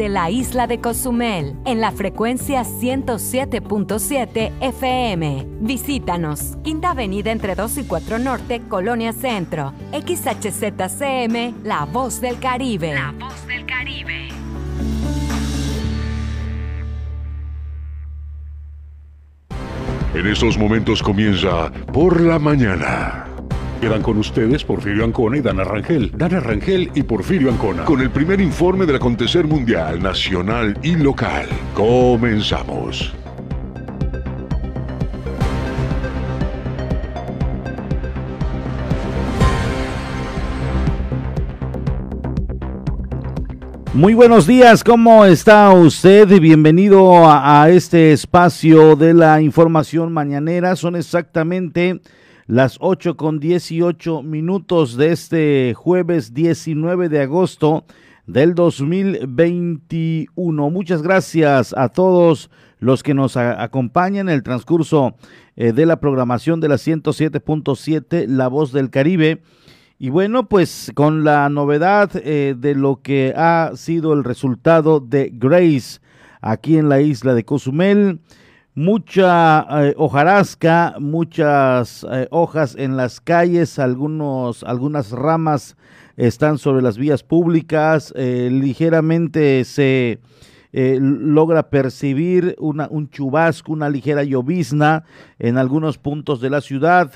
desde la isla de Cozumel en la frecuencia 107.7 FM. Visítanos, Quinta Avenida entre 2 y 4 Norte, Colonia Centro. XHZCM, La Voz del Caribe. La Voz del Caribe. En estos momentos comienza Por la Mañana. Quedan con ustedes Porfirio Ancona y Dana Rangel. Dana Rangel y Porfirio Ancona. Con el primer informe del acontecer mundial, nacional y local. Comenzamos. Muy buenos días, ¿cómo está usted? Bienvenido a, a, este espacio de la información mañanera. Son exactamente las 8 con 18 minutos de este jueves 19 de agosto del 2021. Muchas gracias a todos los que nos acompañan en el transcurso eh, de la programación de la 107.7 La Voz del Caribe y bueno, pues con la novedad eh, de lo que ha sido el resultado de Grace aquí en la isla de Cozumel, mucha eh, hojarasca, muchas eh, hojas en las calles, algunos, algunas ramas están sobre las vías públicas, eh, ligeramente se logra percibir una, un chubasco, una ligera llovizna en algunos puntos de la ciudad.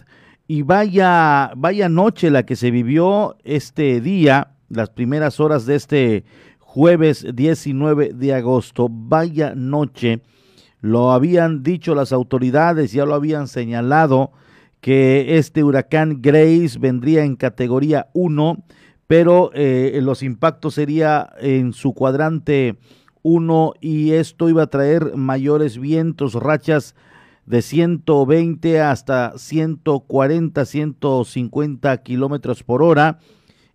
Y vaya, vaya noche la que se vivió este día, las primeras horas de este jueves 19 de agosto. Vaya noche. Lo habían dicho las autoridades, ya lo habían señalado que este huracán Grace vendría en categoría 1, pero eh, los impactos sería en su cuadrante 1 y esto iba a traer mayores vientos, rachas de 120 hasta 140, 150 kilómetros por hora.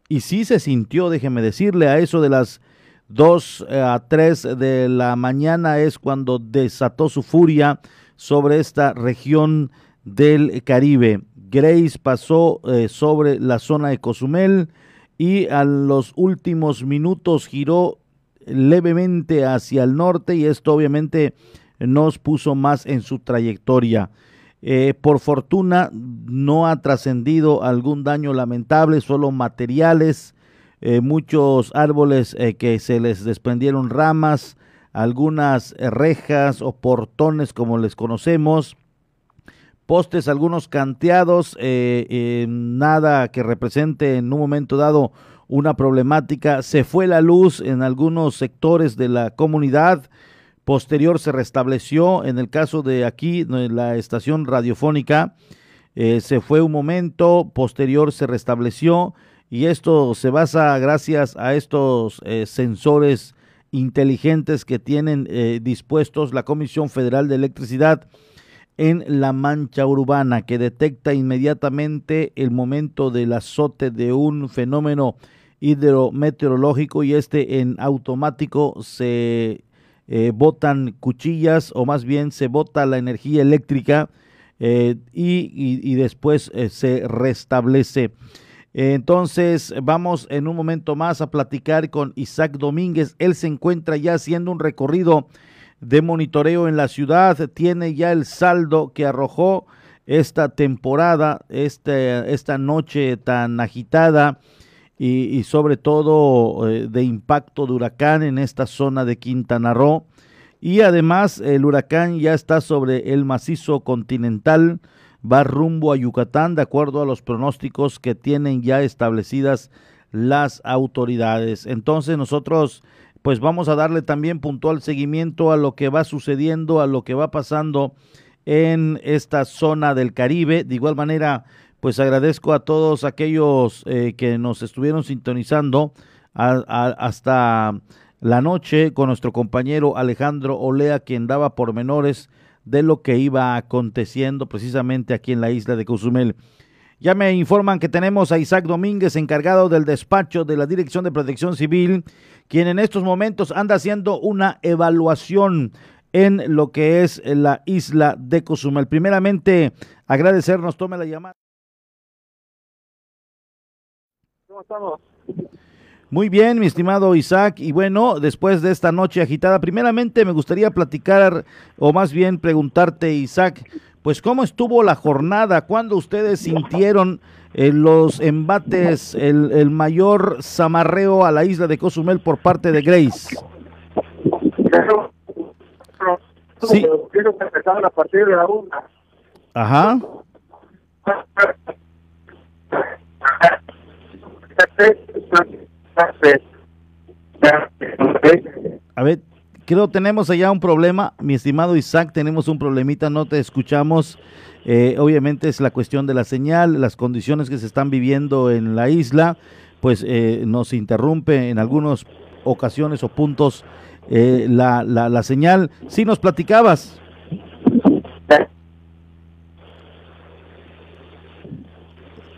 Y sí se sintió, déjeme decirle, a eso de las 2 a 3 de la mañana es cuando desató su furia sobre esta región del Caribe. Grace pasó eh, sobre la zona de Cozumel y a los últimos minutos giró levemente hacia el norte y esto obviamente nos puso más en su trayectoria. Eh, por fortuna no ha trascendido algún daño lamentable, solo materiales, eh, muchos árboles eh, que se les desprendieron ramas, algunas rejas o portones como les conocemos, postes, algunos canteados, eh, nada que represente en un momento dado una problemática. Se fue la luz en algunos sectores de la comunidad, posterior se restableció. En el caso de aquí, la estación radiofónica, eh, se fue un momento, posterior se restableció y esto se basa gracias a estos eh, sensores inteligentes que tienen eh, dispuestos la Comisión Federal de Electricidad en la mancha urbana que detecta inmediatamente el momento del azote de un fenómeno hidrometeorológico y este en automático se eh, botan cuchillas o más bien se bota la energía eléctrica eh, y, después se restablece. Entonces vamos en un momento más a platicar con Isaac Domínguez. Él se encuentra ya haciendo un recorrido de monitoreo en la ciudad. Tiene ya el saldo que arrojó esta temporada, este, esta noche tan agitada y, sobre todo eh, de impacto de huracán en esta zona de Quintana Roo. Y además el huracán ya está sobre el macizo continental, va rumbo a Yucatán de acuerdo a los pronósticos que tienen ya establecidas las autoridades. Entonces nosotros pues vamos a darle también puntual seguimiento a lo que va sucediendo, a lo que va pasando en esta zona del Caribe. De igual manera, pues agradezco a todos aquellos eh, que nos estuvieron sintonizando hasta la noche con nuestro compañero Alejandro Olea, quien daba pormenores de lo que iba aconteciendo precisamente aquí en la isla de Cozumel. Ya me informan que tenemos a Isaac Domínguez, encargado del despacho de la Dirección de Protección Civil, quien en estos momentos anda haciendo una evaluación en lo que es la isla de Cozumel. Primeramente, agradecernos, tome la llamada. ¿Cómo estamos? Muy bien, mi estimado Isaac. Y bueno, después de esta noche agitada, primeramente me gustaría platicar, o más bien preguntarte, Isaac, pues cómo estuvo la jornada, cuándo ustedes sintieron eh, los embates, el, mayor zamarreo a la isla de Cozumel por parte de Grace. Sí. a partir de la una. Ajá. A ver, creo tenemos allá un problema, mi estimado Isaac, tenemos un problemita, no te escuchamos. Eh, obviamente es la cuestión de la señal, las condiciones que se están viviendo en la isla, pues eh, nos interrumpe en algunas ocasiones o puntos eh, la, la, señal. Sí, nos platicabas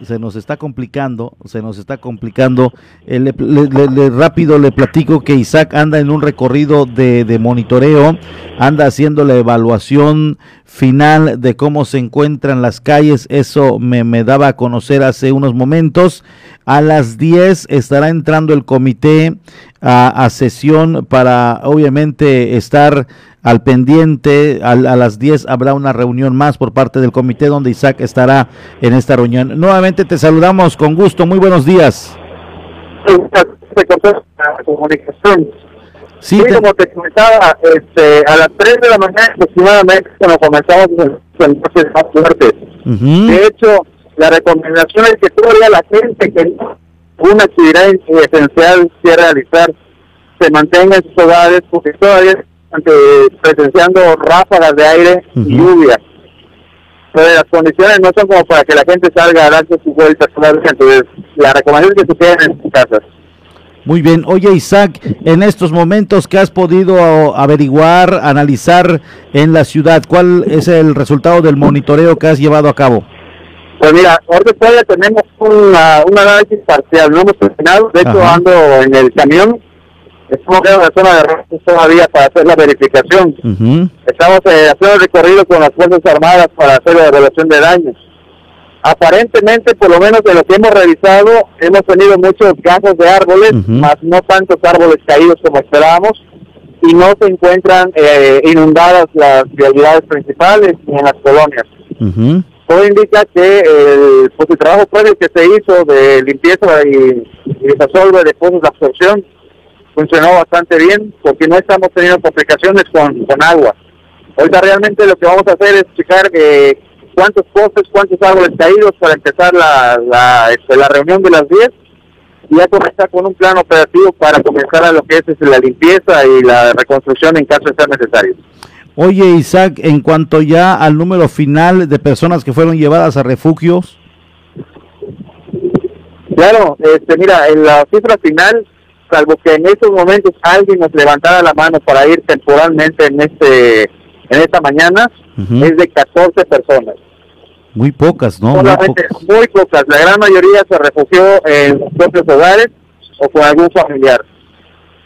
se nos está complicando, se nos está complicando. Eh, le, rápido le platico que Isaac anda en un recorrido de, de, monitoreo, anda haciendo la evaluación final de cómo se encuentran las calles, eso me, me daba a conocer hace unos momentos. A las 10 estará entrando el comité a, a sesión para obviamente estar al pendiente. A, las 10 habrá una reunión más por parte del comité donde Isaac estará en esta reunión. Nuevamente te saludamos con gusto. Muy buenos días. comunicación. Sí, como te comentaba, este, a las 3 de la mañana aproximadamente cuando comenzamos los más fuertes. De hecho, la recomendación es que todavía la gente que una actividad esencial quiere realizar se mantenga en sus hogares porque todavía presenciando ráfagas de aire y lluvia. Pero las condiciones no son como para que la gente salga a darse su vuelta. Entonces, la recomendación es que se queden en sus casas. Muy bien. Oye, Isaac, en estos momentos que has podido averiguar, analizar en la ciudad, ¿cuál es el resultado del monitoreo que has llevado a cabo? Pues mira, ahora todavía tenemos una, un análisis parcial, no hemos terminado, de hecho ando en el camión Estamos en la zona de Rosas todavía para hacer la verificación. Estamos eh, haciendo el recorrido con las Fuerzas Armadas para hacer la evaluación de daños. Aparentemente, por lo menos de lo que hemos revisado, hemos tenido muchos casos de árboles, más no tantos árboles caídos como esperábamos, y no se encuentran eh, inundadas las vialidades principales ni en las colonias. Todo indica que el, pues, trabajo previo que se hizo de limpieza y, y desasolve de pozos de absorción funcionó bastante bien porque no estamos teniendo complicaciones con, con agua. Ahorita realmente lo que vamos a hacer es checar eh, cuántos postes, cuántos árboles caídos para empezar la, la, este, la reunión de las 10 y ya comenzar con un plan operativo para comenzar a lo que es, es la limpieza y la reconstrucción en caso de ser necesario. Oye Isaac, en cuanto ya al número final de personas que fueron llevadas a refugios. Claro, este, mira, en la cifra final salvo que en esos momentos alguien nos levantara la mano para ir temporalmente en este en esta mañana, es de 14 personas. Muy pocas, ¿no? Solamente muy, pocas. La gran mayoría se refugió en sus propios hogares o con algún familiar.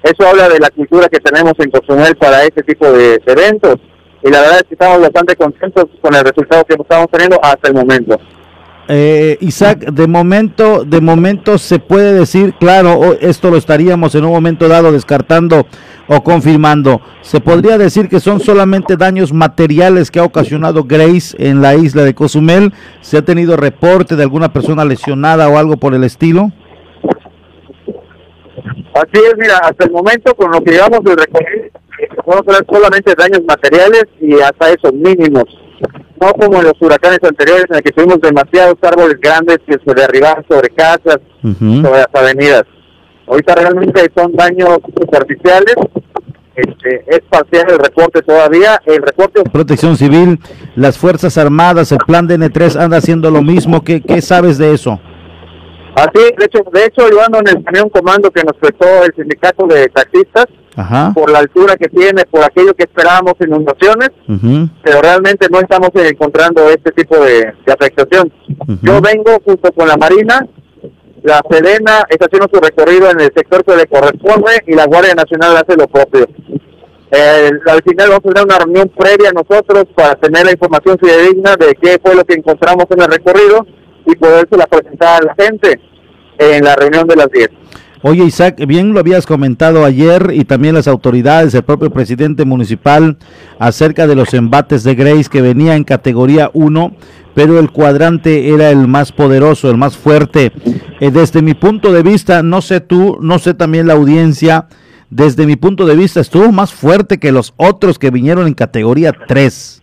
Eso habla de la cultura que tenemos en Cozumel para este tipo de eventos. Y la verdad es que estamos bastante contentos con el resultado que estamos teniendo hasta el momento. Eh, Isaac, de momento, de momento se puede decir, claro, esto lo estaríamos en un momento dado descartando o confirmando. Se podría decir que son solamente daños materiales que ha ocasionado Grace en la isla de Cozumel. ¿Se ha tenido reporte de alguna persona lesionada o algo por el estilo? Así es, mira, hasta el momento con lo que llevamos de recorrido, podemos hablar solamente daños materiales y hasta esos mínimos no como en los huracanes anteriores en el que tuvimos demasiados árboles grandes que se derribaron sobre casas, sobre las avenidas. Ahorita realmente son daños superficiales, este, es parcial el reporte todavía, el reporte... Protección Civil, las Fuerzas Armadas, el plan de N3 anda haciendo lo mismo, ¿qué, qué sabes de eso? Así, de hecho, de hecho yo ando en el camión comando que nos prestó el sindicato de taxistas, por la altura que tiene, por aquello que esperábamos inundaciones, pero realmente no estamos encontrando este tipo de, afectación. Yo vengo junto con la Marina, la Sedena está haciendo su recorrido en el sector que le corresponde y la Guardia Nacional hace lo propio. al final vamos a tener una reunión previa nosotros para tener la información fidedigna de qué fue lo que encontramos en el recorrido y la presentar a la gente en la reunión de las 10. Oye, Isaac, bien lo habías comentado ayer y también las autoridades, el propio presidente municipal, acerca de los embates de Grace que venía en categoría 1, pero el cuadrante era el más poderoso, el más fuerte. Eh, desde mi punto de vista, no sé tú, no sé también la audiencia, desde mi punto de vista estuvo más fuerte que los otros que vinieron en categoría 3.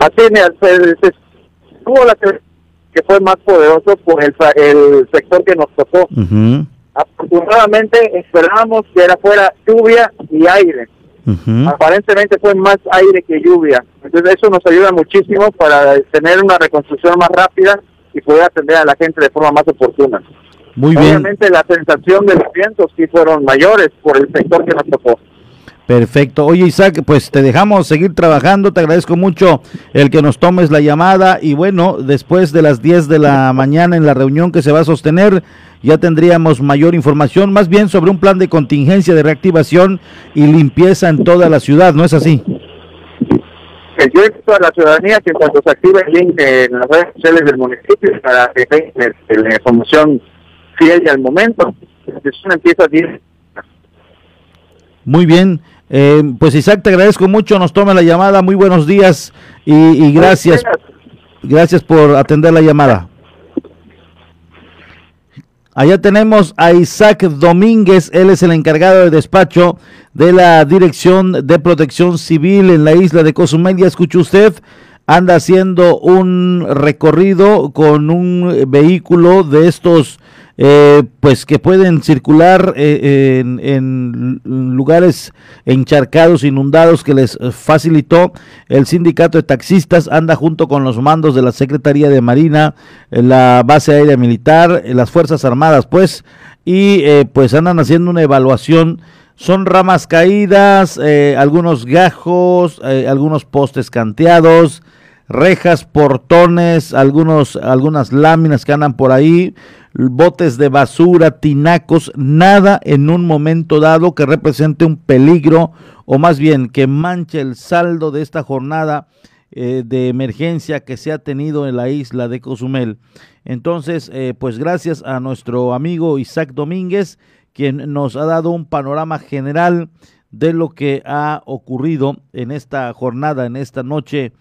Así, tuvo la que fue más poderoso por el, el sector que nos tocó. Afortunadamente esperábamos que era fuera lluvia y aire. Aparentemente fue más aire que lluvia. Entonces eso nos ayuda muchísimo para tener una reconstrucción más rápida y poder atender a la gente de forma más oportuna. Muy bien. Obviamente la sensación de los vientos sí fueron mayores por el sector que nos tocó. Perfecto. Oye Isaac, pues te dejamos seguir trabajando. Te agradezco mucho el que nos tomes la llamada y bueno, después de las 10 de la mañana en la reunión que se va a sostener, ya tendríamos mayor información, más bien sobre un plan de contingencia de reactivación y limpieza en toda la ciudad, ¿no es así? Yo invito a la ciudadanía que cuando se active el link en las redes sociales del municipio para que tengan la información fiel y al momento, una empieza a Muy bien, eh, pues Isaac, te agradezco mucho, nos toma la llamada, muy buenos días y, gracias, gracias por atender la llamada. Allá tenemos a Isaac Domínguez, él es el encargado de despacho de la Dirección de Protección Civil en la isla de Cozumel. Ya escuchó usted, anda haciendo un recorrido con un vehículo de estos eh, pues que pueden circular eh, en, lugares encharcados, inundados, que les facilitó el sindicato de taxistas, anda junto con los mandos de la Secretaría de Marina, la base aérea militar, las Fuerzas Armadas, pues, y eh, pues andan haciendo una evaluación. Son ramas caídas, algunos gajos, algunos postes canteados, rejas, portones, algunos, algunas láminas que andan por ahí, botes de basura, tinacos, nada en un momento dado que represente un peligro o más bien que manche el saldo de esta jornada eh, de emergencia que se ha tenido en la isla de Cozumel. Entonces, eh, pues gracias a nuestro amigo Isaac Domínguez, quien nos ha dado un panorama general de lo que ha ocurrido en esta jornada, en esta noche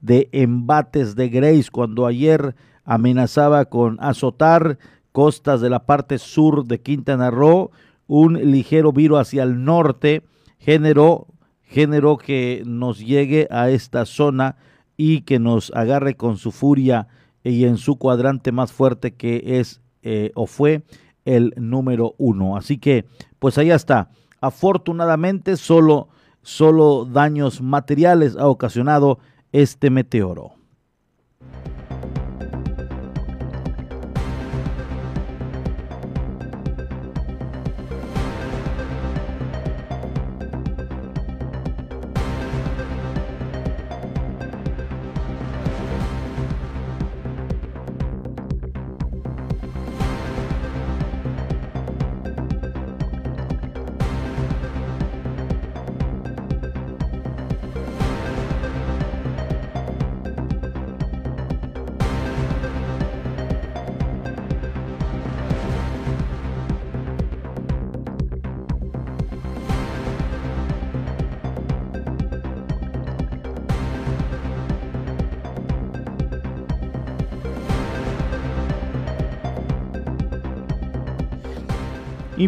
de embates de Grace, cuando ayer amenazaba con azotar costas de la parte sur de Quintana Roo, un ligero viro hacia el norte generó, generó que nos llegue a esta zona y que nos agarre con su furia y en su cuadrante más fuerte que es eh, o fue el número uno. Así que, pues allá está. Afortunadamente, solo, solo daños materiales ha ocasionado este meteoro.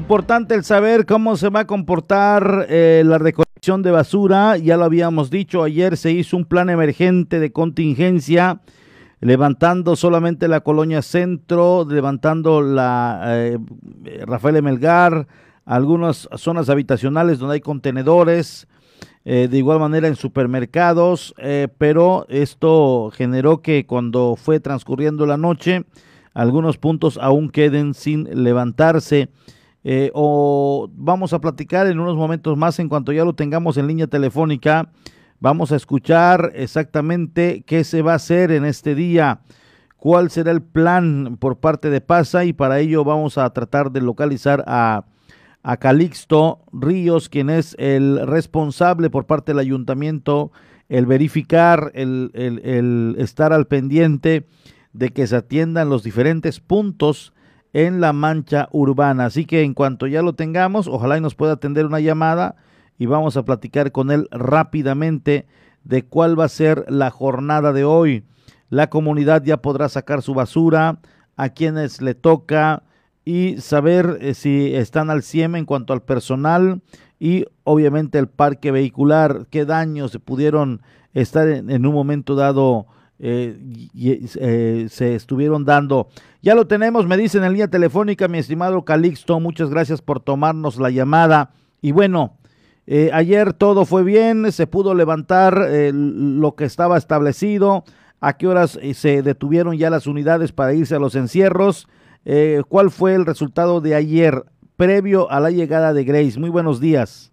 Importante el saber cómo se va a comportar eh, la recolección de basura. Ya lo habíamos dicho, ayer se hizo un plan emergente de contingencia, levantando solamente la colonia centro, levantando la eh, Rafael Emelgar, algunas zonas habitacionales donde hay contenedores, eh, de igual manera en supermercados, pero esto generó que cuando fue transcurriendo la noche, algunos puntos aún queden sin levantarse. Eh, o vamos a platicar en unos momentos más en cuanto ya lo tengamos en línea telefónica. Vamos a escuchar exactamente qué se va a hacer en este día, cuál será el plan por parte de PASA y para ello vamos a tratar de localizar a, a Calixto Ríos, quien es el responsable por parte del ayuntamiento, el verificar, el, el, el estar al pendiente de que se atiendan los diferentes puntos en la mancha urbana. Así que en cuanto ya lo tengamos, ojalá y nos pueda atender una llamada y vamos a platicar con él rápidamente de cuál va a ser la jornada de hoy. La comunidad ya podrá sacar su basura, a quienes le toca y saber eh, si están al 100 en cuanto al personal y obviamente el parque vehicular, qué daños se pudieron estar en, un momento dado eh, eh, se estuvieron dando. Ya lo tenemos, me dicen en línea telefónica, mi estimado Calixto, muchas gracias por tomarnos la llamada. Y bueno, eh, ayer todo fue bien, se pudo levantar eh, lo que estaba establecido, a qué horas eh, se detuvieron ya las unidades para irse a los encierros, cuál fue el resultado de ayer previo a la llegada de Grace. Muy buenos días.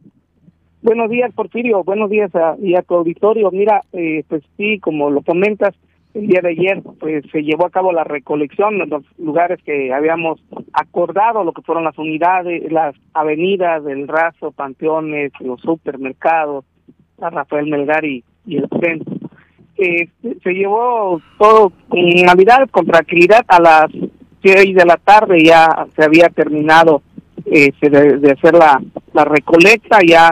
Buenos días, Porfirio. Buenos días a, y a tu auditorio. Mira, pues sí, como lo comentas, el día de ayer pues se llevó a cabo la recolección en los lugares que habíamos acordado, lo que fueron las unidades, las avenidas del Razo, Panteones, los supermercados, la Rafael Melgar y, el centro. Eh, se llevó todo con Navidad con tranquilidad a las seis de la tarde ya se había terminado eh, de, hacer la, la recolecta ya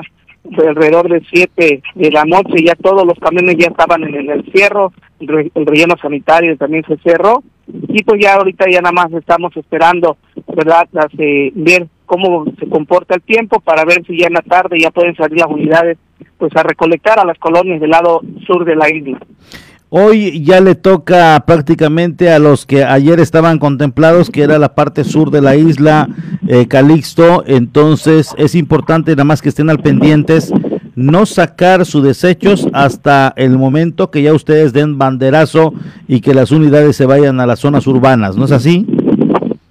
alrededor de siete de la noche ya todos los camiones ya estaban en, el cierro el, relleno sanitario también se cerró y pues ya ahorita ya nada más estamos esperando verdad eh, ver cómo se comporta el tiempo para ver si ya en la tarde ya pueden salir las unidades pues a recolectar a las colonias del lado sur de la isla Hoy ya le toca prácticamente a los que ayer estaban contemplados, que era la parte sur de la isla, eh, Calixto. Entonces es importante nada más que estén al pendientes, no sacar sus desechos hasta el momento que ya ustedes den banderazo y que las unidades se vayan a las zonas urbanas, ¿no es así?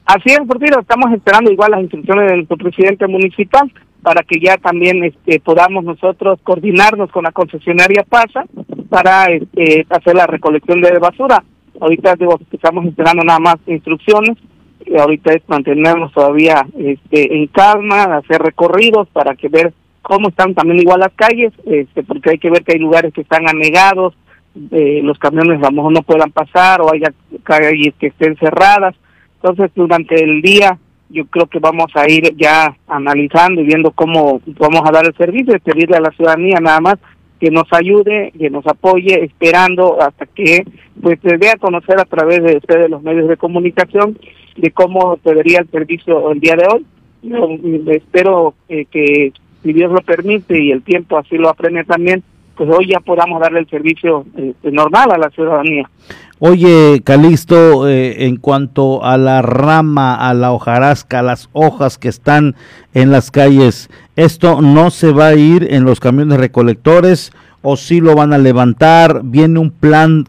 Así es, Porfirio, estamos esperando igual las instrucciones del presidente municipal para que ya también este, podamos nosotros coordinarnos con la concesionaria PASA para este, hacer la recolección de basura. Ahorita digo, estamos esperando nada más instrucciones, y ahorita es mantenernos todavía este, en calma, hacer recorridos para que ver cómo están también igual las calles, este, porque hay que ver que hay lugares que están anegados, eh, los camiones a no puedan pasar o haya calles que estén cerradas. Entonces, durante el día yo creo que vamos a ir ya analizando y viendo cómo vamos a dar el servicio y pedirle a la ciudadanía nada más que nos ayude, que nos apoye, esperando hasta que pues se dé a conocer a través de ustedes los medios de comunicación de cómo se vería el servicio el día de hoy. Yo espero eh, que si Dios lo permite y el tiempo así lo apremia también, pues hoy ya podamos darle el servicio eh, normal a la ciudadanía. Oye, Calixto, eh, en cuanto a la rama, a la hojarasca, las hojas que están en las calles, ¿esto no se va a ir en los camiones recolectores o si sí lo van a levantar? ¿Viene un plan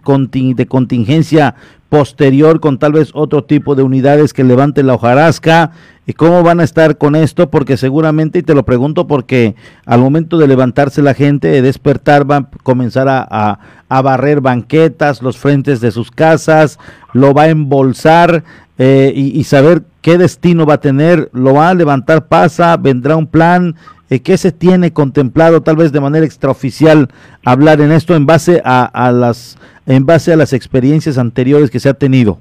de contingencia posterior con tal vez otro tipo de unidades que levanten la hojarasca? ¿Y cómo van a estar con esto? Porque seguramente, y te lo pregunto porque al momento de levantarse la gente, de despertar, van a comenzar a, a, barrer banquetas, los frentes de sus casas, lo va a embolsar eh, y, saber qué destino va a tener, lo va a levantar, pasa, vendrá un plan, eh, ¿qué se tiene contemplado tal vez de manera extraoficial hablar en esto en base a, a las en base a las experiencias anteriores que se ha tenido?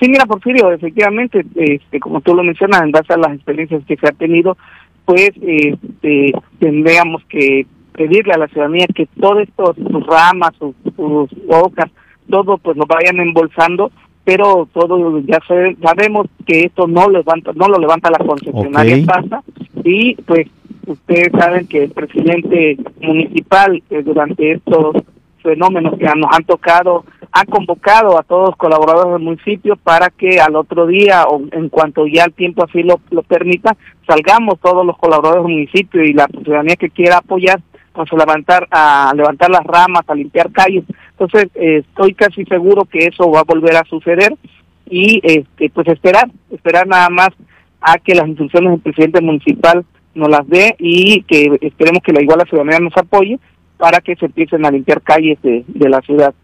Sí, mira, Porfirio, efectivamente, este, como tú lo mencionas, en base a las experiencias que se ha tenido, pues este, tendríamos que pedirle a la ciudadanía que todo esto, sus ramas, sus, hojas, todo pues lo vayan embolsando, pero todo ya sabemos que esto no levanta, no lo levanta la concesionaria pasa y pues ustedes saben que el presidente municipal eh, durante estos fenómenos que nos han tocado ha convocado a todos los colaboradores del municipio para que al otro día o en cuanto ya el tiempo así lo, lo permita, salgamos todos los colaboradores del municipio y la ciudadanía que quiera apoyar, pues a levantar, a levantar las ramas, a limpiar calles. Entonces, eh, estoy casi seguro que eso va a volver a suceder y este pues esperar, esperar nada más a que las instrucciones del presidente municipal nos las dé y que esperemos que la igual la ciudadanía nos apoye para que se empiecen a limpiar calles de, de la ciudad.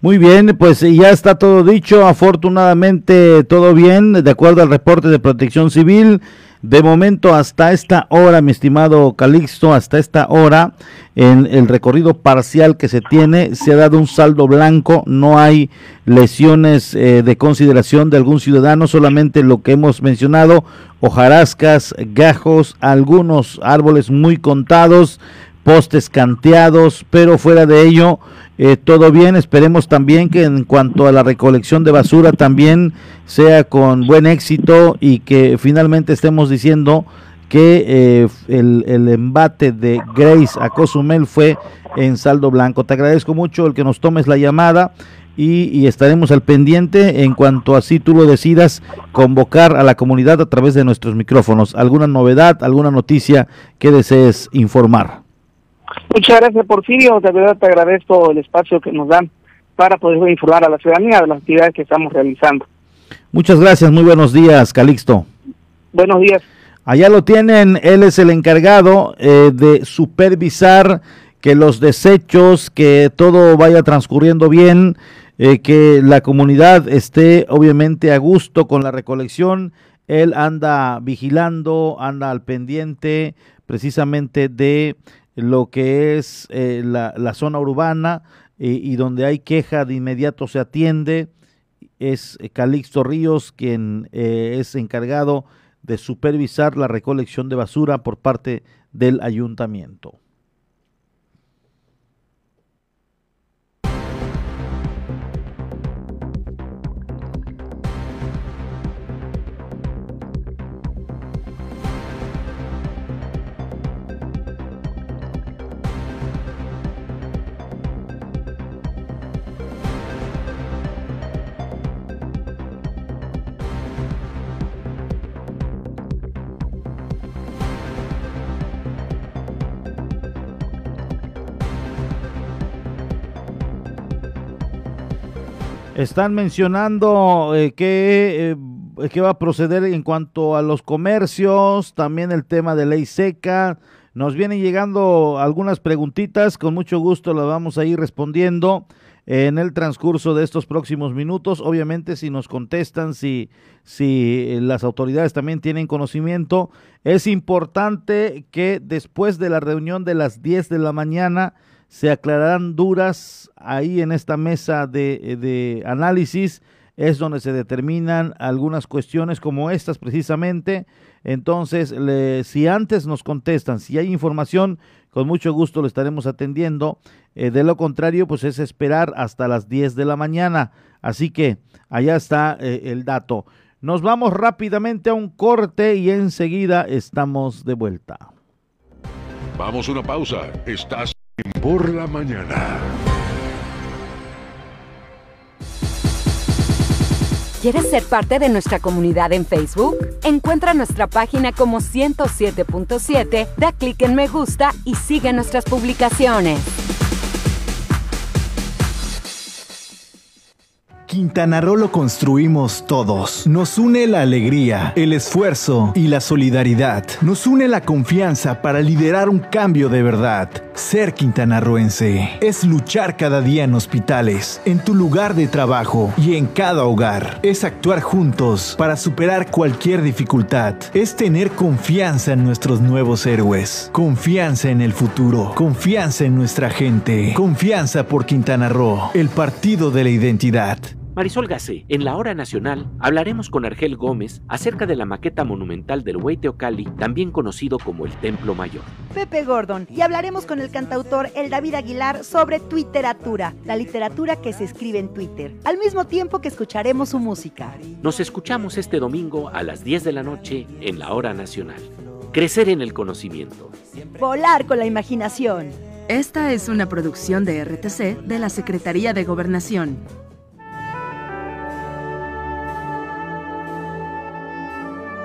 Muy bien, pues ya está todo dicho, afortunadamente todo bien, de acuerdo al reporte de protección civil. De momento hasta esta hora, mi estimado Calixto, hasta esta hora, en el recorrido parcial que se tiene, se ha dado un saldo blanco, no hay lesiones eh, de consideración de algún ciudadano, solamente lo que hemos mencionado, hojarascas, gajos, algunos árboles muy contados, postes canteados, pero fuera de ello, eh, todo bien. Esperemos también que en cuanto a la recolección de basura también sea con buen éxito y que finalmente estemos diciendo que eh, el, embate de Grace a Cozumel fue en saldo blanco. Te agradezco mucho el que nos tomes la llamada y, y, estaremos al pendiente en cuanto así tú lo decidas convocar a la comunidad a través de nuestros micrófonos. ¿Alguna novedad, alguna noticia que desees informar? Muchas gracias, Porfirio. De verdad te agradezco el espacio que nos dan para poder informar a la ciudadanía de las actividades que estamos realizando. Muchas gracias, muy buenos días, Calixto. Buenos días. Allá lo tienen, él es el encargado eh, de supervisar que los desechos, que todo vaya transcurriendo bien, eh, que la comunidad esté obviamente a gusto con la recolección. Él anda vigilando, anda al pendiente precisamente de lo que es eh, la, la, zona urbana eh, y donde hay queja de inmediato se atiende. Es Calixto Ríos quien eh, es encargado de supervisar la recolección de basura por parte del ayuntamiento. Están mencionando eh, que, eh, que va a proceder en cuanto a los comercios, también el tema de ley seca. Nos vienen llegando algunas preguntitas, con mucho gusto las vamos a ir respondiendo en el transcurso de estos próximos minutos. Obviamente, si nos contestan, si, si las autoridades también tienen conocimiento, es importante que después de la reunión de las 10 de la mañana se aclararán duras ahí en esta mesa de, de, análisis, es donde se determinan algunas cuestiones como estas precisamente. Entonces, si antes nos contestan, si hay información, con mucho gusto lo estaremos atendiendo. Eh, de lo contrario, pues es esperar hasta las 10 de la mañana. Así que allá está eh, el dato. Nos vamos rápidamente a un corte y enseguida estamos de vuelta. Vamos a una pausa. Estás por la mañana. ¿Quieres ser parte de nuestra comunidad en Facebook? Encuentra nuestra página como 107.7, da clic en me gusta y sigue nuestras publicaciones. Quintana Roo lo construimos todos. Nos une la alegría, el esfuerzo y la solidaridad. Nos une la confianza para liderar un cambio de verdad. Ser quintanarroense es luchar cada día en hospitales, en tu lugar de trabajo y en cada hogar. Es actuar juntos para superar cualquier dificultad. Es tener confianza en nuestros nuevos héroes. Confianza en el futuro. Confianza en nuestra gente. Confianza por Quintana Roo, el partido de la identidad. Marisol Gacé, en la hora nacional hablaremos con Argel Gómez acerca de la maqueta monumental del Hueyteocali, también conocido como el Templo Mayor. Pepe Gordon, y hablaremos con el cantautor El David Aguilar sobre Twitteratura, la literatura que se escribe en Twitter, al mismo tiempo que escucharemos su música. Nos escuchamos este domingo a las 10 de la noche en la hora nacional. Crecer en el conocimiento. Volar con la imaginación. Esta es una producción de RTC de la Secretaría de Gobernación.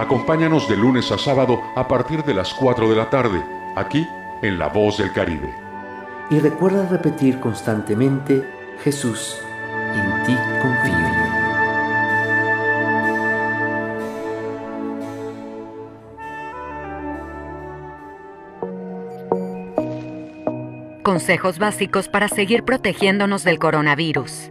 Acompáñanos de lunes a sábado a partir de las 4 de la tarde, aquí en La Voz del Caribe. Y recuerda repetir constantemente, Jesús, en ti confío. Consejos básicos para seguir protegiéndonos del coronavirus.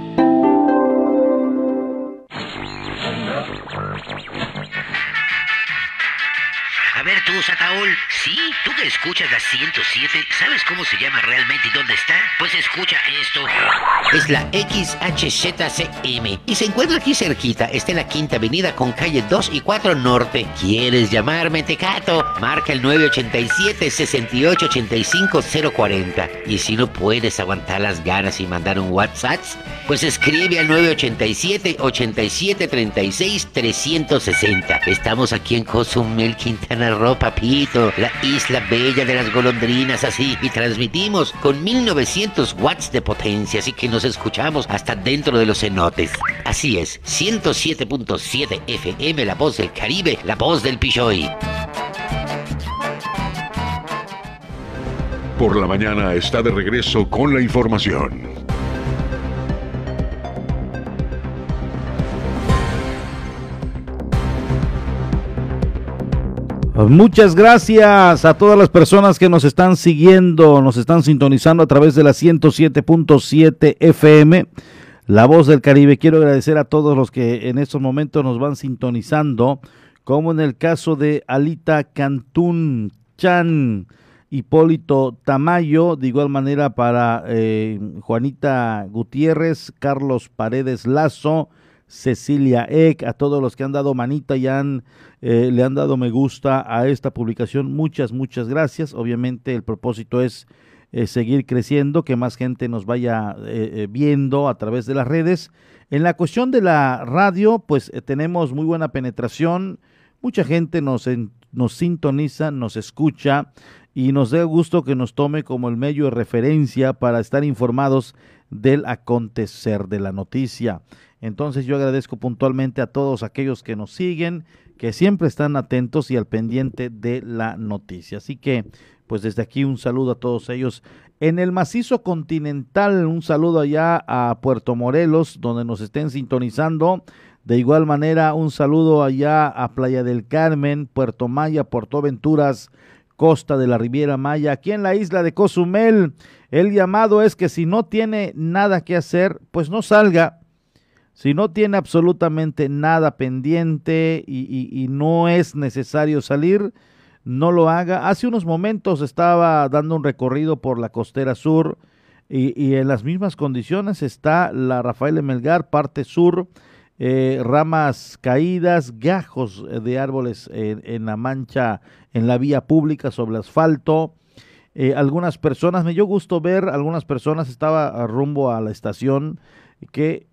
A ver tú, Sataol, sí, tú que escuchas la 107, ¿sabes cómo se llama realmente y dónde está? Pues escucha esto. Es la XHZCM y se encuentra aquí cerquita, está en la Quinta Avenida con calle 2 y 4 Norte. ¿Quieres llamarme Tecato? Marca el 987-6885-040. Y si no puedes aguantar las ganas y mandar un WhatsApp, pues escribe al 987-8736-360. Estamos aquí en Cozumel, Quintana Roo, papito, la isla bella de las golondrinas, así, y transmitimos con 1900 watts de potencia, así que nos escuchamos hasta dentro de los cenotes. Así es, 107.7 FM, la voz del Caribe, la voz del Pichoy. Por la mañana está de regreso con la información. Muchas gracias a todas las personas que nos están siguiendo, nos están sintonizando a través de la 107.7 FM, La Voz del Caribe. Quiero agradecer a todos los que en estos momentos nos van sintonizando, como en el caso de Alita Cantún Chan, Hipólito Tamayo, de igual manera para eh, Juanita Gutiérrez, Carlos Paredes Lazo, Cecilia Eck, a todos los que han dado manita y han, eh, le han dado me gusta a esta publicación. Muchas, muchas gracias. Obviamente el propósito es eh, seguir creciendo, que más gente nos vaya eh, viendo a través de las redes. En la cuestión de la radio, pues tenemos muy buena penetración. Mucha gente nos, nos sintoniza, nos escucha y nos da gusto que nos tome como el medio de referencia para estar informados del acontecer de la noticia. Entonces yo agradezco puntualmente a todos aquellos que nos siguen, que siempre están atentos y al pendiente de la noticia. Así que, pues desde aquí un saludo a todos ellos. En el macizo continental, un saludo allá a Puerto Morelos, donde nos estén sintonizando. De igual manera, un saludo allá a Playa del Carmen, Puerto Maya, Puerto Venturas, Costa de la Riviera Maya, aquí en la isla de Cozumel. El llamado es que si no tiene nada que hacer, pues no salga si no tiene absolutamente nada pendiente y, no es necesario salir, no lo haga. Hace unos momentos estaba dando un recorrido por la costera sur y, en las mismas condiciones está la Rafael Melgar, parte sur, eh, ramas caídas, gajos de árboles en, la mancha, en la vía pública sobre asfalto. Eh, algunas personas, me dio gusto ver, algunas personas estaba rumbo a la estación que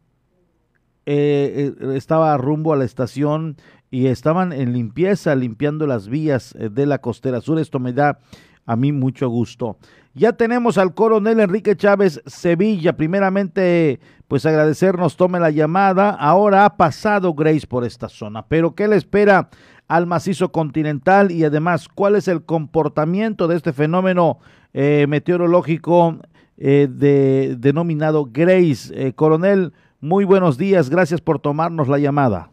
eh, eh, estaba rumbo a la estación y estaban en limpieza, limpiando las vías eh, de la costera sur. Esto me da a mí mucho gusto. Ya tenemos al coronel Enrique Chávez Sevilla. Primeramente, pues agradecernos, tome la llamada. Ahora ha pasado Grace por esta zona, pero ¿qué le espera al macizo continental y además cuál es el comportamiento de este fenómeno eh, meteorológico eh, de, denominado Grace. Eh, coronel, muy buenos días, gracias por tomarnos la llamada.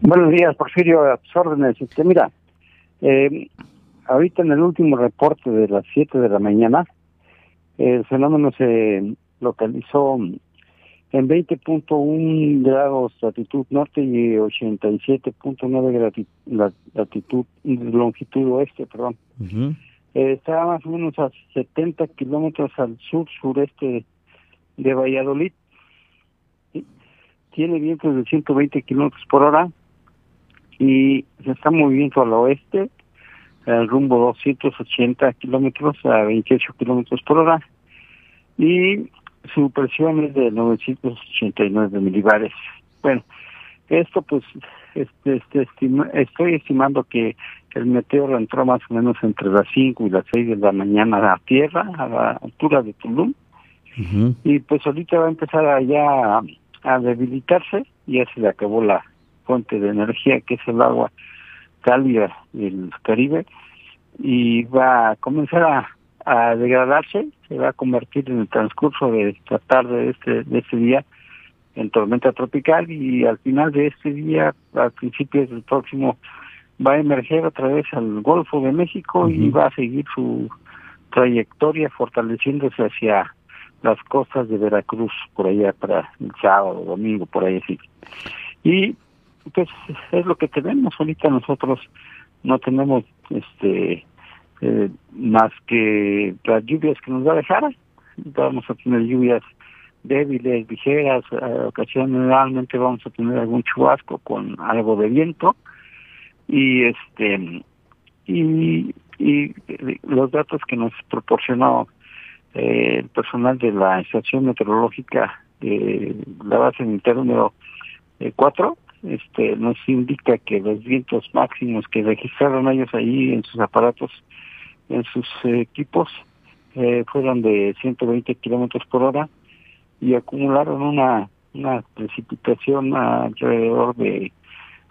Buenos días, Porfirio, a tus órdenes. Este, mira, ahorita en el último reporte de las 7 de la mañana, el fenómeno se localizó en 20.1 grados latitud norte y 87.9 latitud longitud oeste, perdón. Eh, está más o menos a 70 kilómetros al sur sureste de Valladolid. Tiene vientos de 120 kilómetros por hora y se está moviendo al oeste, al rumbo 280 kilómetros a 28 kilómetros por hora y su presión es de 989 milibares. Bueno, esto pues este, este estoy estimando que el meteoro entró más o menos entre las 5 y las 6 de la mañana a la tierra, a la altura de Tulum, y pues ahorita va a empezar allá a, debilitarse, y ya se le acabó la fuente de energía que es el agua cálida del Caribe, y va a comenzar a, a degradarse, se va a convertir en el transcurso de esta tarde de este, de este día en tormenta tropical y al final de este día, al principio del próximo, va a emerger otra vez al Golfo de México y va a seguir su trayectoria fortaleciéndose hacia las costas de Veracruz, por allá para el sábado, domingo, por ahí así. Y pues es lo que tenemos ahorita nosotros, no tenemos este eh, más que las lluvias que nos va a dejar, vamos a tener lluvias débiles, ligeras, ocasionalmente vamos a tener algún chubasco con algo de viento. Y este y, y los datos que nos proporcionó eh, el personal de la estación meteorológica de la base militar número 4 eh, este nos indica que los vientos máximos que registraron ellos ahí en sus aparatos en sus equipos eh, fueron de 120 kilómetros por hora y acumularon una, una precipitación alrededor de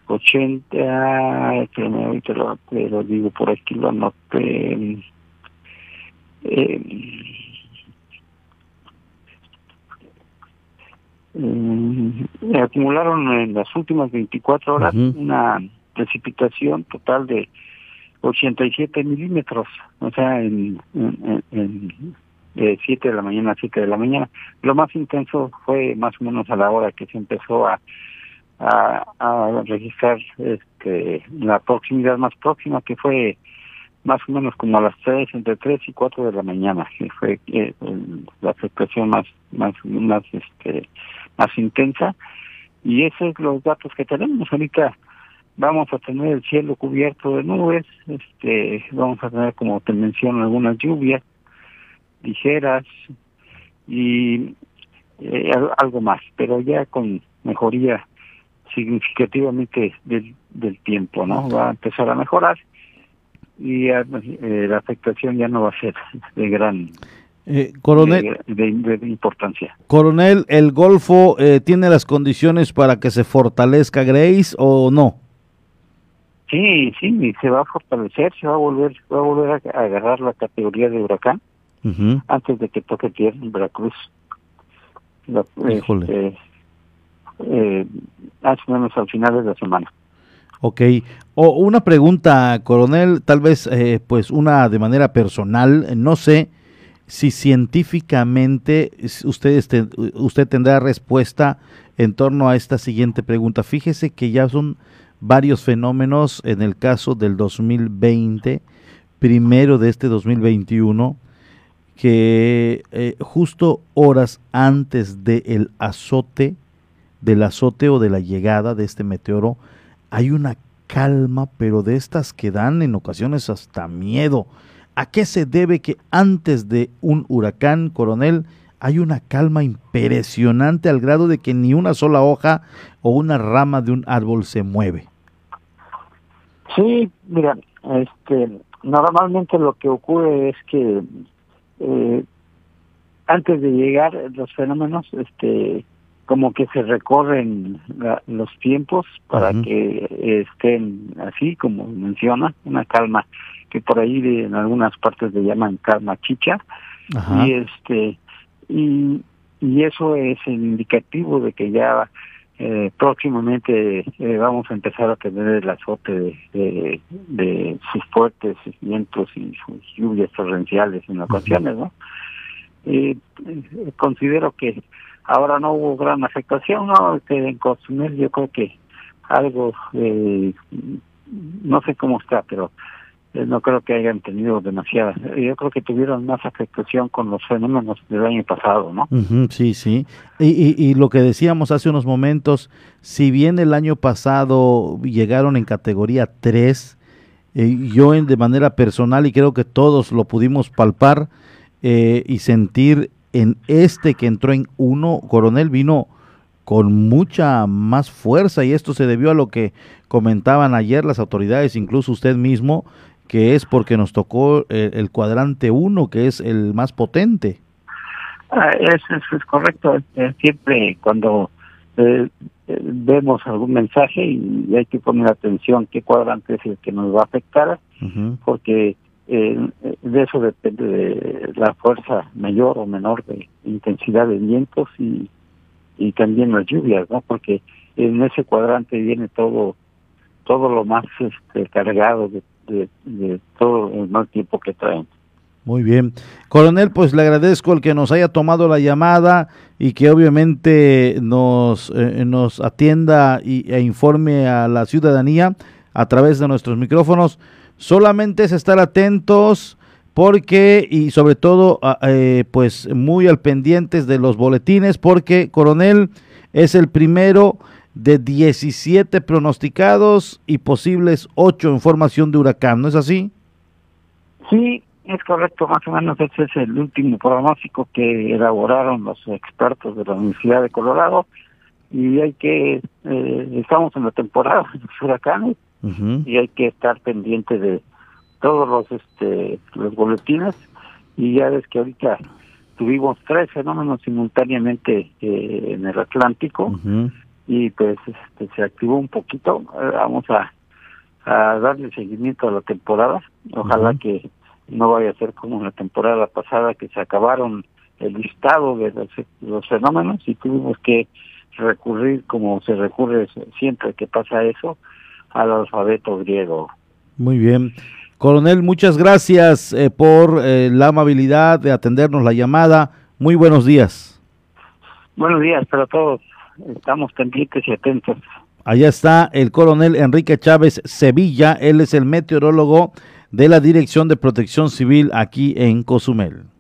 80, que ahorita lo, lo, digo por aquí, lo anoté. Eh, eh, acumularon en las últimas 24 horas una precipitación total de 87 milímetros, o sea, en, en, de 7 de la mañana a 7 de la mañana. Lo más intenso fue más o menos a la hora que se empezó a, a, registrar este, la proximidad más próxima, que fue más o menos como a las 3, entre 3 y 4 de la mañana, que fue eh, la afectación más, más, más, este, más intensa. Y esos son los datos que tenemos ahorita vamos a tener el cielo cubierto de nubes, este, vamos a tener, como te menciono, algunas lluvias, ligeras y eh, algo más, pero ya con mejoría significativamente del, del tiempo, ¿no? Va a empezar a mejorar y eh, la afectación ya no va a ser de gran eh, coronel, de, importancia. Coronel, ¿el Golfo tiene las condiciones para que se fortalezca Grace o no? Sí, sí, se va a fortalecer, se va a volver, va a volver a agarrar la categoría de huracán antes de que toque tierra en Veracruz. Este, eh, más o menos al final de la semana. Ok. O una pregunta, coronel, tal vez eh, pues una de manera personal, no sé si científicamente usted, usted tendrá respuesta en torno a esta siguiente pregunta. Fíjese que ya son varios fenómenos en el caso del 2020, primero de este 2021, que eh, justo horas antes del azote, del azote o de la llegada de este meteoro, hay una calma, pero de estas que dan en ocasiones hasta miedo. ¿A qué se debe que antes de un huracán, coronel, hay una calma impresionante al grado de que ni una sola hoja o una rama de un árbol se mueve? Sí, mira, este, normalmente lo que ocurre es que eh, antes de llegar los fenómenos, este, como que se recorren los tiempos para que estén así como menciona una calma que por ahí en algunas partes le llaman calma chicha. Y este y, y eso es indicativo de que ya eh, próximamente eh, vamos a empezar a tener el azote de, de, sus fuertes vientos y sus lluvias torrenciales en ocasiones, ¿no? Eh, considero que ahora no hubo gran afectación, ¿no? Que en consumir yo creo que algo, no sé cómo está, pero eh, no creo que hayan tenido demasiadas. Yo creo que tuvieron más afectación con los fenómenos del año pasado, ¿no? sí, sí. Y, lo que decíamos hace unos momentos, si bien el año pasado llegaron en categoría 3, eh, yo en, de manera personal, y creo que todos lo pudimos palpar eh, y sentir en este que entró en 1, Coronel vino con mucha más fuerza y esto se debió a lo que comentaban ayer las autoridades, incluso usted mismo, que es porque nos tocó el, cuadrante 1, que es el más potente. Ah, eso, es correcto. Siempre cuando eh, eh, vemos algún mensaje y hay que poner atención qué cuadrante es el que nos va a afectar, porque eh, de eso depende de la fuerza mayor o menor de intensidad de vientos y, y también las lluvias, ¿no? Porque en ese cuadrante viene todo todo lo más este, cargado de de, todo el mal tiempo que traen. Muy bien. Coronel, pues le agradezco el que nos haya tomado la llamada y que obviamente nos, eh, nos atienda y, e informe a la ciudadanía a través de nuestros micrófonos. Solamente es estar atentos porque y sobre todo eh, pues muy al pendientes de los boletines porque Coronel es el primero de 17 pronosticados y posibles 8 en formación de huracán, ¿no es así? Sí, es correcto, más o menos ese es el último pronóstico que elaboraron los expertos de la Universidad de Colorado. Y hay que, eh, estamos en la temporada de los huracanes y hay que estar pendiente de todos los este los boletines. Y ya ves que ahorita tuvimos tres fenómenos simultáneamente eh, en el Atlántico y pues este, se activó un poquito. Eh, vamos a, a darle seguimiento a la temporada. Ojalá que no vaya a ser como la temporada pasada que se acabaron el listado de los, fenómenos y tuvimos que recurrir como se recurre siempre que pasa eso al alfabeto griego. Muy bien. Coronel, muchas gracias eh, por eh, la amabilidad de atendernos la llamada. Muy buenos días. Buenos días para todos estamos pendientes y atentos. Allá está el coronel Enrique Chávez Sevilla, él es el meteorólogo de la Dirección de Protección Civil aquí en Cozumel.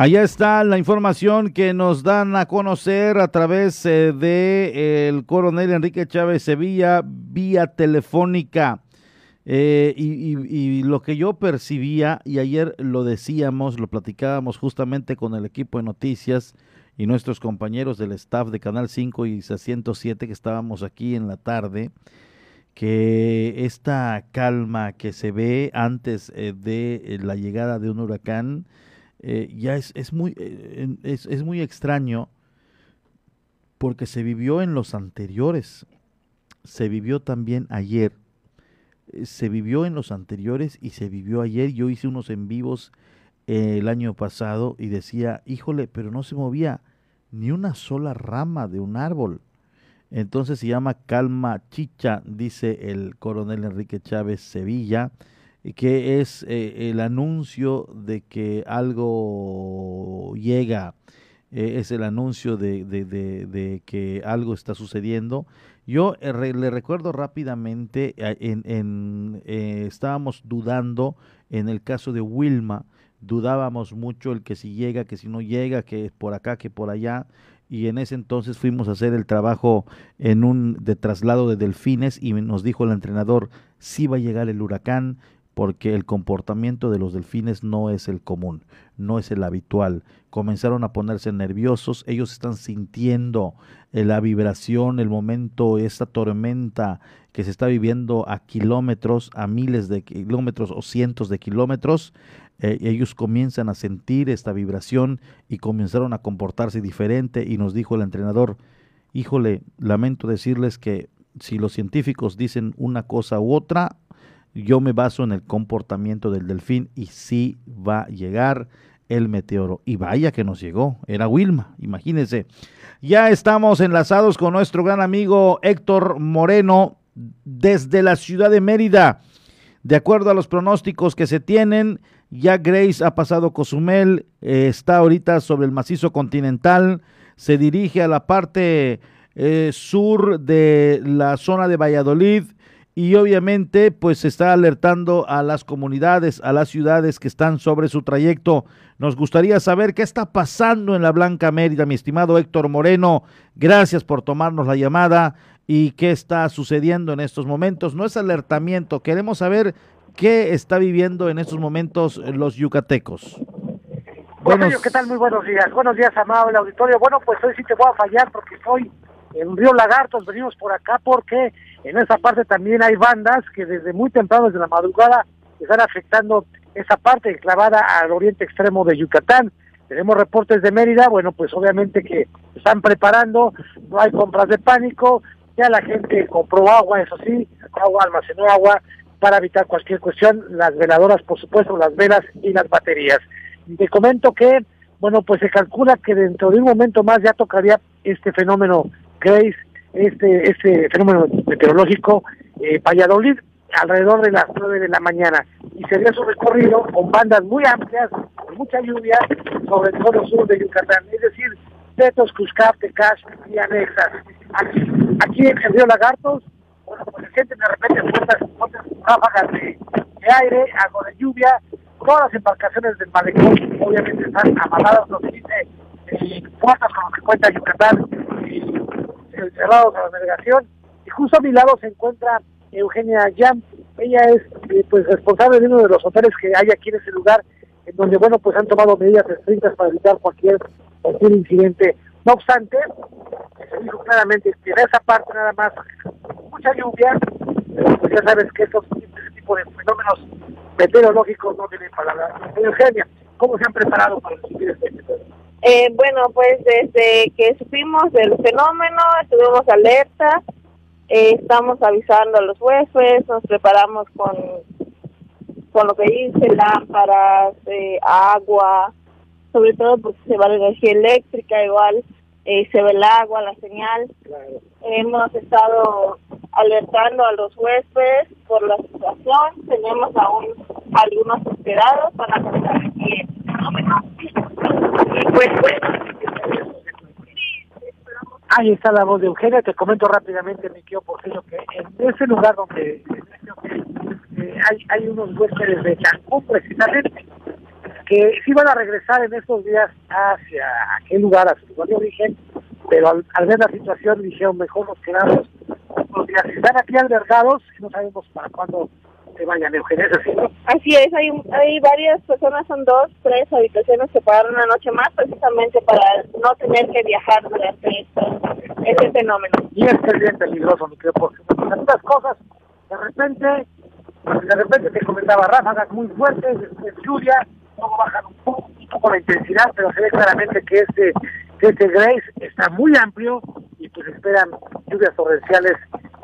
Allá está la información que nos dan a conocer a través eh, de el coronel Enrique Chávez Sevilla vía telefónica. Eh, y, lo que yo percibía, y ayer lo decíamos, lo platicábamos justamente con el equipo de noticias y nuestros compañeros del staff de Canal 5 y 107 que estábamos aquí en la tarde, que esta calma que se ve antes eh, de la llegada de un huracán, eh, ya es, es muy, eh, es, es, muy extraño porque se vivió en los anteriores, se vivió también ayer, eh, se vivió en los anteriores y se vivió ayer. Yo hice unos en vivos el año pasado y decía, híjole, pero no se movía ni una sola rama de un árbol. Entonces se llama calma chicha, dice el coronel Enrique Chávez Sevilla que es eh, el anuncio de que algo llega, eh, es el anuncio de, de, que algo está sucediendo. Yo eh, le recuerdo rápidamente, en, en estábamos dudando en el caso de Wilma, dudábamos mucho el que si llega, que si no llega, que es por acá, que por allá y en ese entonces fuimos a hacer el trabajo en un de traslado de delfines y nos dijo el entrenador, sí va a llegar el huracán, porque el comportamiento de los delfines no es el común, no es el habitual. Comenzaron a ponerse nerviosos, ellos están sintiendo eh, la vibración, el momento, esta tormenta que se está viviendo a kilómetros, a miles de kilómetros o cientos de kilómetros. Eh, ellos comienzan a sentir esta vibración y comenzaron a comportarse diferente y nos dijo el entrenador, híjole, lamento decirles que si los científicos dicen una cosa u otra, yo me baso en el comportamiento del delfín y sí va a llegar el meteoro. Y vaya que nos llegó, era Wilma, imagínense. Ya estamos enlazados con nuestro gran amigo Héctor Moreno desde la ciudad de Mérida. De acuerdo a los pronósticos que se tienen, ya Grace ha pasado Cozumel, eh, está ahorita sobre el macizo continental, se dirige a la parte eh, sur de la zona de Valladolid y obviamente pues se está alertando a las comunidades, a las ciudades que están sobre su trayecto. Nos gustaría saber qué está pasando en la Blanca Mérida, mi estimado Héctor Moreno. Gracias por tomarnos la llamada y qué está sucediendo en estos momentos. No es alertamiento, queremos saber qué está viviendo en estos momentos los yucatecos. Bueno, ¿qué tal? Muy buenos días. Buenos días, amado el auditorio. Bueno, pues hoy sí te voy a fallar porque estoy en Río Lagartos, venimos por acá porque en esa parte también hay bandas que desde muy temprano, desde la madrugada, están afectando esa parte clavada al oriente extremo de Yucatán. Tenemos reportes de Mérida, bueno, pues obviamente que están preparando, no hay compras de pánico, ya la gente compró agua, eso sí, agua, almacenó agua para evitar cualquier cuestión, las veladoras, por supuesto, las velas y las baterías. Te comento que, bueno, pues se calcula que dentro de un momento más ya tocaría este fenómeno Grace, este, este fenómeno meteorológico, eh, Valladolid, alrededor de las 9 de la mañana. Y sería su recorrido con bandas muy amplias, con mucha lluvia, sobre el sur de Yucatán, es decir, Tetos, Cuscap, Tecash y anexas. Aquí, aquí en río Lagartos, bueno, pues se sienten de repente fuertes, fuertes ráfagas de, aire, algo de lluvia, todas las embarcaciones del malecón obviamente están amaladas, lo que dice eh, puertas con lo que cuenta Yucatán, cerrados a la navegación. Y justo a mi lado se encuentra Eugenia Yam. Ella es eh, pues responsable de uno de los hoteles que hay aquí en ese lugar, en donde bueno pues han tomado medidas estrictas para evitar cualquier, cualquier incidente. No obstante, se dijo claramente que en esa parte nada más mucha lluvia, pues ya sabes que estos tipo de fenómenos meteorológicos no tienen palabra. Eugenia, ¿cómo se han preparado para recibir este eh, bueno, pues desde que supimos del fenómeno, estuvimos alerta, eh, estamos avisando a los huéspedes, nos preparamos con, con lo que dice, lámparas, eh, agua, sobre todo porque se va la energía eléctrica, igual eh, se ve el agua, la señal. Hemos estado alertando a los huéspedes por la situación, tenemos aún algunos esperados para contar el pues bueno. Ahí está la voz de Eugenia. Te comento rápidamente, mi querido Porfirio, que en ese lugar donde eh, hay, hay unos huéspedes de Cancún, precisamente, que sí van a regresar en estos días hacia aquel lugar, a su lugar de origen, pero al, ver la situación dijeron, mejor nos quedamos días. Están aquí albergados, no sabemos para cuándo vayan, Eugenia, ¿así es, hay, hay varias personas, son dos, tres habitaciones que pagaron una noche más precisamente para no tener que viajar durante este, fenómeno. Y es que es bien peligroso, mi querido, porque estas cosas, de repente, de repente te comentaba ráfagas muy fuertes, después lluvia, luego bajan un poco, un poco la intensidad, pero se ve claramente que este, que este Grace está muy amplio y pues esperan lluvias torrenciales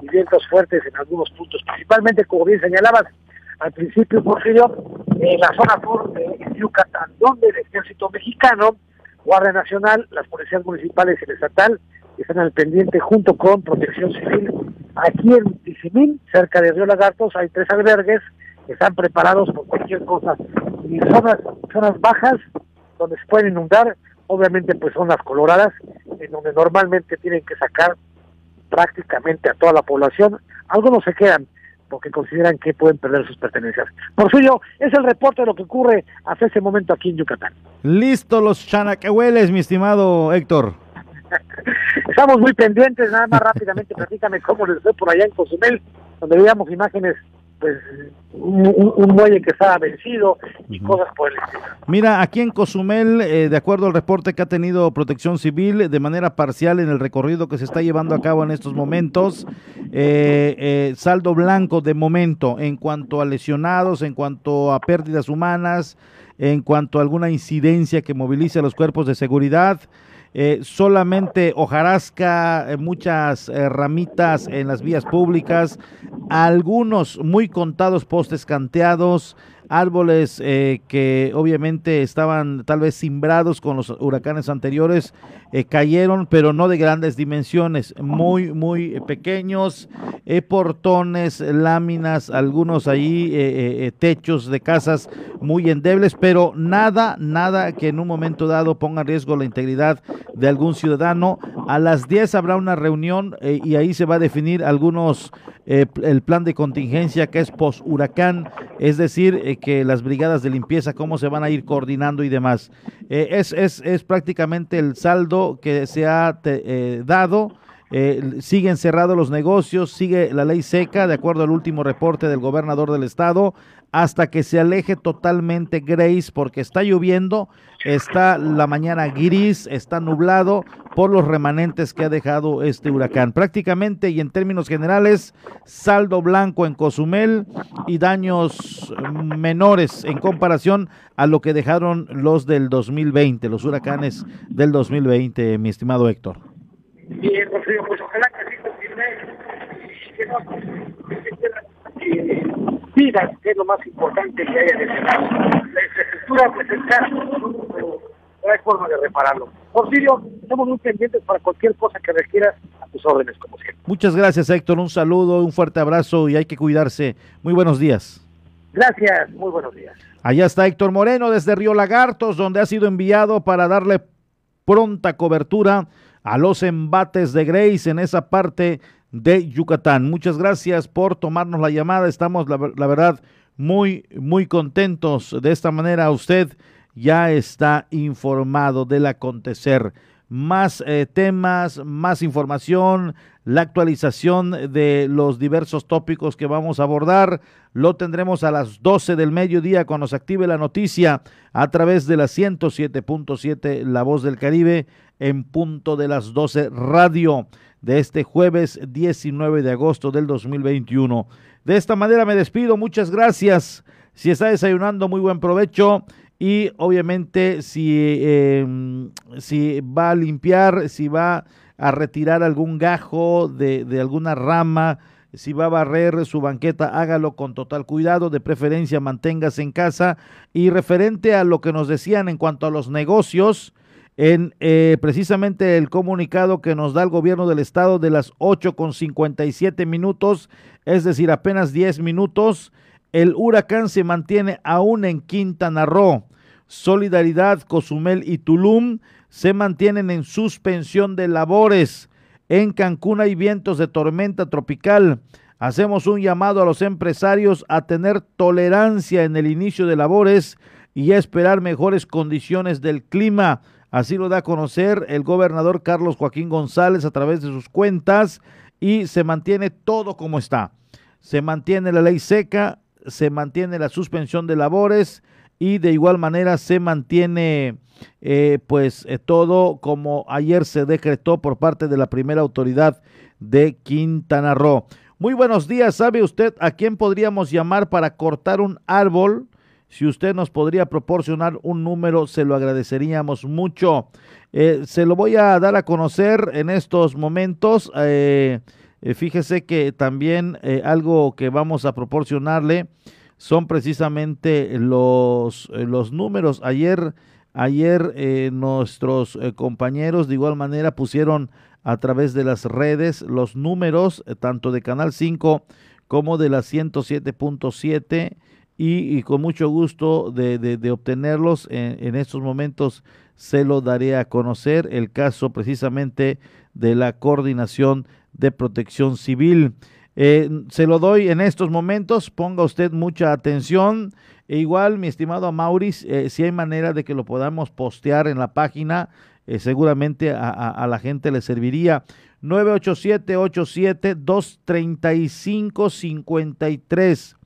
y vientos fuertes en algunos puntos, principalmente, como bien señalabas al principio, Porfirio, en la zona sur de Yucatán, donde el ejército mexicano, Guardia Nacional, las policías municipales y el estatal están al pendiente junto con Protección Civil. Aquí en Tizimín, cerca de Río Lagartos, hay tres albergues que están preparados por cualquier cosa. Y zonas, zonas bajas donde se pueden inundar, obviamente pues son las coloradas, en donde normalmente tienen que sacar prácticamente a toda la población. Algunos se quedan porque consideran que pueden perder sus pertenencias. Por suyo, es el reporte de lo que ocurre hasta ese momento aquí en Yucatán. Listo los chanaquehueles, mi estimado Héctor. Estamos muy pendientes, nada más rápidamente, platícame cómo les fue por allá en Cozumel, donde veíamos imágenes pues un, muelle que estaba vencido y cosas por el estilo. Mira, aquí en Cozumel, eh, de acuerdo al reporte que ha tenido Protección Civil, de manera parcial en el recorrido que se está llevando a cabo en estos momentos, eh, eh, saldo blanco de momento en cuanto a lesionados, en cuanto a pérdidas humanas, en cuanto a alguna incidencia que movilice a los cuerpos de seguridad. Eh, solamente hojarasca, eh, muchas eh, ramitas en las vías públicas, algunos muy contados postes canteados, árboles eh, que obviamente estaban tal vez simbrados con los huracanes anteriores, eh, cayeron, pero no de grandes dimensiones, muy, muy pequeños, eh, portones, láminas, algunos ahí, techos de casas muy endebles, pero nada, nada que en un momento dado ponga en riesgo la integridad de algún ciudadano. A las 10 habrá una reunión y ahí se va a definir algunos, el plan de contingencia que es post-huracán, es decir, que las brigadas de limpieza, cómo se van a ir coordinando y demás. Eh, es, es, es, prácticamente el saldo que se ha eh, dado. Eh, siguen cerrados los negocios, sigue la ley seca, de acuerdo al último reporte del gobernador del estado hasta que se aleje totalmente Grace porque está lloviendo, está la mañana gris, está nublado por los remanentes que ha dejado este huracán. Prácticamente y en términos generales, saldo blanco en Cozumel y daños menores en comparación a lo que dejaron los del 2020, los huracanes del 2020, mi estimado Héctor. Bien, pues ojalá que que no, vida, que es lo más importante que haya en este caso. La infraestructura, pues no hay forma de repararlo. Porfirio, estamos muy pendientes para cualquier cosa que requieras a tus órdenes, como siempre. Muchas gracias, Héctor. Un saludo, un fuerte abrazo y hay que cuidarse. Muy buenos días. Gracias, muy buenos días. Allá está Héctor Moreno desde Río Lagartos, donde ha sido enviado para darle pronta cobertura a los embates de Grace en esa parte de Yucatán. Muchas gracias por tomarnos la llamada. Estamos, la, verdad, muy, muy contentos. De esta manera usted ya está informado del acontecer. Más eh, temas, más información, la actualización de los diversos tópicos que vamos a abordar. Lo tendremos a las 12 del mediodía cuando se active la noticia a través de la 107.7 La Voz del Caribe en punto de las 12 radio de este jueves 19 de agosto del 2021. De esta manera me despido, muchas gracias. Si está desayunando, muy buen provecho. Y obviamente si, em, si va a limpiar, si va a retirar algún gajo de, de alguna rama, si va a barrer su banqueta, hágalo con total cuidado, de preferencia manténgase en casa. Y referente a lo que nos decían en cuanto a los negocios, en eh, precisamente el comunicado que nos da el gobierno del estado de las 8 con 57 minutos, es decir, apenas 10 minutos, el huracán se mantiene aún en Quintana Roo. Solidaridad, Cozumel y Tulum se mantienen en suspensión de labores. En Cancún hay vientos de tormenta tropical. Hacemos un llamado a los empresarios a tener tolerancia en el inicio de labores y a esperar mejores condiciones del clima. Así lo da a conocer el gobernador Carlos Joaquín González a través de sus cuentas y se mantiene todo como está. Se mantiene la ley seca, se mantiene la suspensión de labores y de igual manera se mantiene eh, pues eh, todo como ayer se decretó por parte de la primera autoridad de Quintana Roo. Muy buenos días, ¿sabe usted a quién podríamos llamar para cortar un árbol? Si usted nos podría proporcionar un número, se lo agradeceríamos mucho. Eh, se lo voy a dar a conocer en estos momentos. Eh, eh, fíjese que también algo que vamos a proporcionarle son precisamente los, los números. Ayer, ayer nuestros compañeros de igual manera pusieron a través de las redes los números tanto de Canal 5 como de la 107.7 y, con mucho gusto de, obtenerlos en, estos momentos se lo daré a conocer el caso precisamente de la coordinación de protección civil. Eh, se lo doy en estos momentos, ponga usted mucha atención. E igual, mi estimado Maurice, eh, si hay manera de que lo podamos postear en la página, eh, seguramente a, a, la gente le serviría. 987-87-235-53.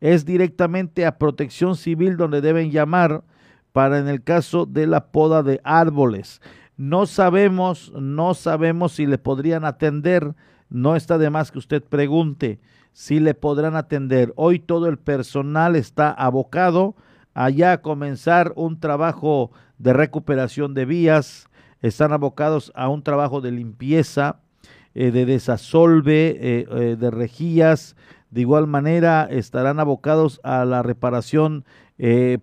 Es directamente a Protección Civil donde deben llamar para en el caso de la poda de árboles. No sabemos, no sabemos si le podrían atender. No está de más que usted pregunte si le podrán atender. Hoy todo el personal está abocado allá a comenzar un trabajo de recuperación de vías, están abocados a un trabajo de limpieza, eh, de desasolve, eh, eh, de rejillas, de igual manera estarán abocados a la reparación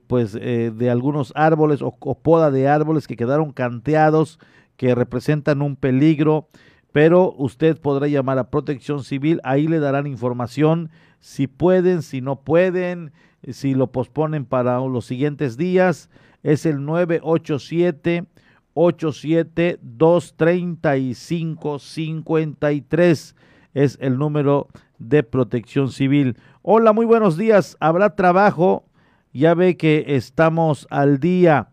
pues de algunos árboles o, poda de árboles que quedaron canteados, que representan un peligro, pero usted podrá llamar a Protección Civil, ahí le darán información si pueden, si no pueden, si lo posponen para los siguientes días, es el 987 87 235 53 es el número de protección civil. Hola, muy buenos días. ¿Habrá trabajo? Ya ve que estamos al día.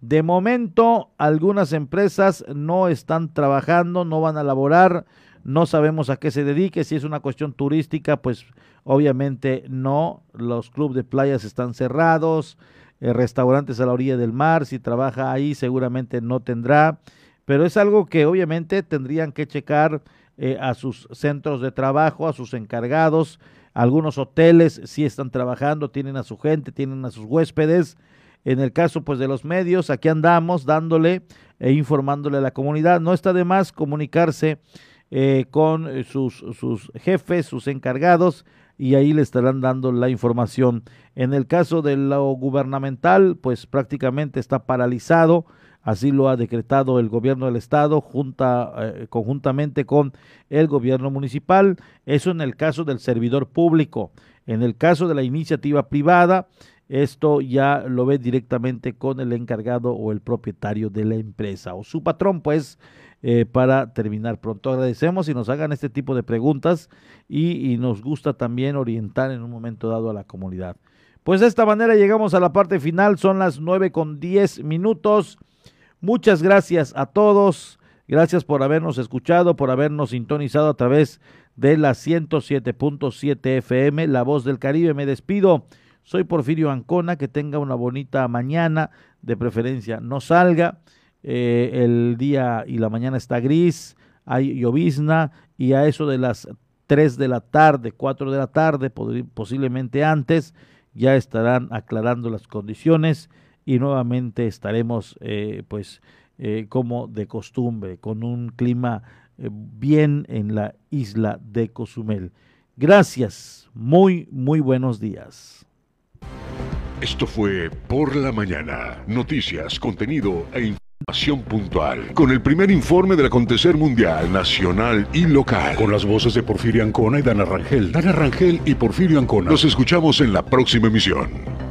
De momento, algunas empresas no están trabajando, no van a laborar, no sabemos a qué se dedique. Si es una cuestión turística, pues obviamente no. Los clubes de playas están cerrados, eh, restaurantes a la orilla del mar, si trabaja ahí seguramente no tendrá, pero es algo que obviamente tendrían que checar eh, a sus centros de trabajo, a sus encargados, algunos hoteles sí están trabajando, tienen a su gente, tienen a sus huéspedes. En el caso pues de los medios, aquí andamos dándole e informándole a la comunidad. No está de más comunicarse eh, con sus, sus jefes, sus encargados, y ahí le estarán dando la información. En el caso de lo gubernamental, pues prácticamente está paralizado, así lo ha decretado el gobierno del estado junta, eh, conjuntamente con el gobierno municipal, eso en el caso del servidor público. En el caso de la iniciativa privada, esto ya lo ve directamente con el encargado o el propietario de la empresa o su patrón, pues eh, para terminar pronto. Agradecemos y nos hagan este tipo de preguntas y, nos gusta también orientar en un momento dado a la comunidad. Pues de esta manera llegamos a la parte final, son las nueve con diez minutos. Muchas gracias a todos, gracias por habernos escuchado, por habernos sintonizado a través de la 107.7 FM, La Voz del Caribe. Me despido, soy Porfirio Ancona, que tenga una bonita mañana, de preferencia no salga. Eh, el día y la mañana está gris, hay llovizna y a eso de las 3 de la tarde, 4 de la tarde, posiblemente antes, ya estarán aclarando las condiciones y nuevamente estaremos eh, pues eh, como de costumbre, con un clima bien en la isla de Cozumel. Gracias, muy, muy buenos días. Esto fue Por la Mañana. Noticias, contenido e Información puntual, con el primer informe del acontecer mundial, nacional y local. Con las voces de Porfirio Ancona y Dana Rangel. Dana Rangel y Porfirio Ancona. Nos escuchamos en la próxima emisión.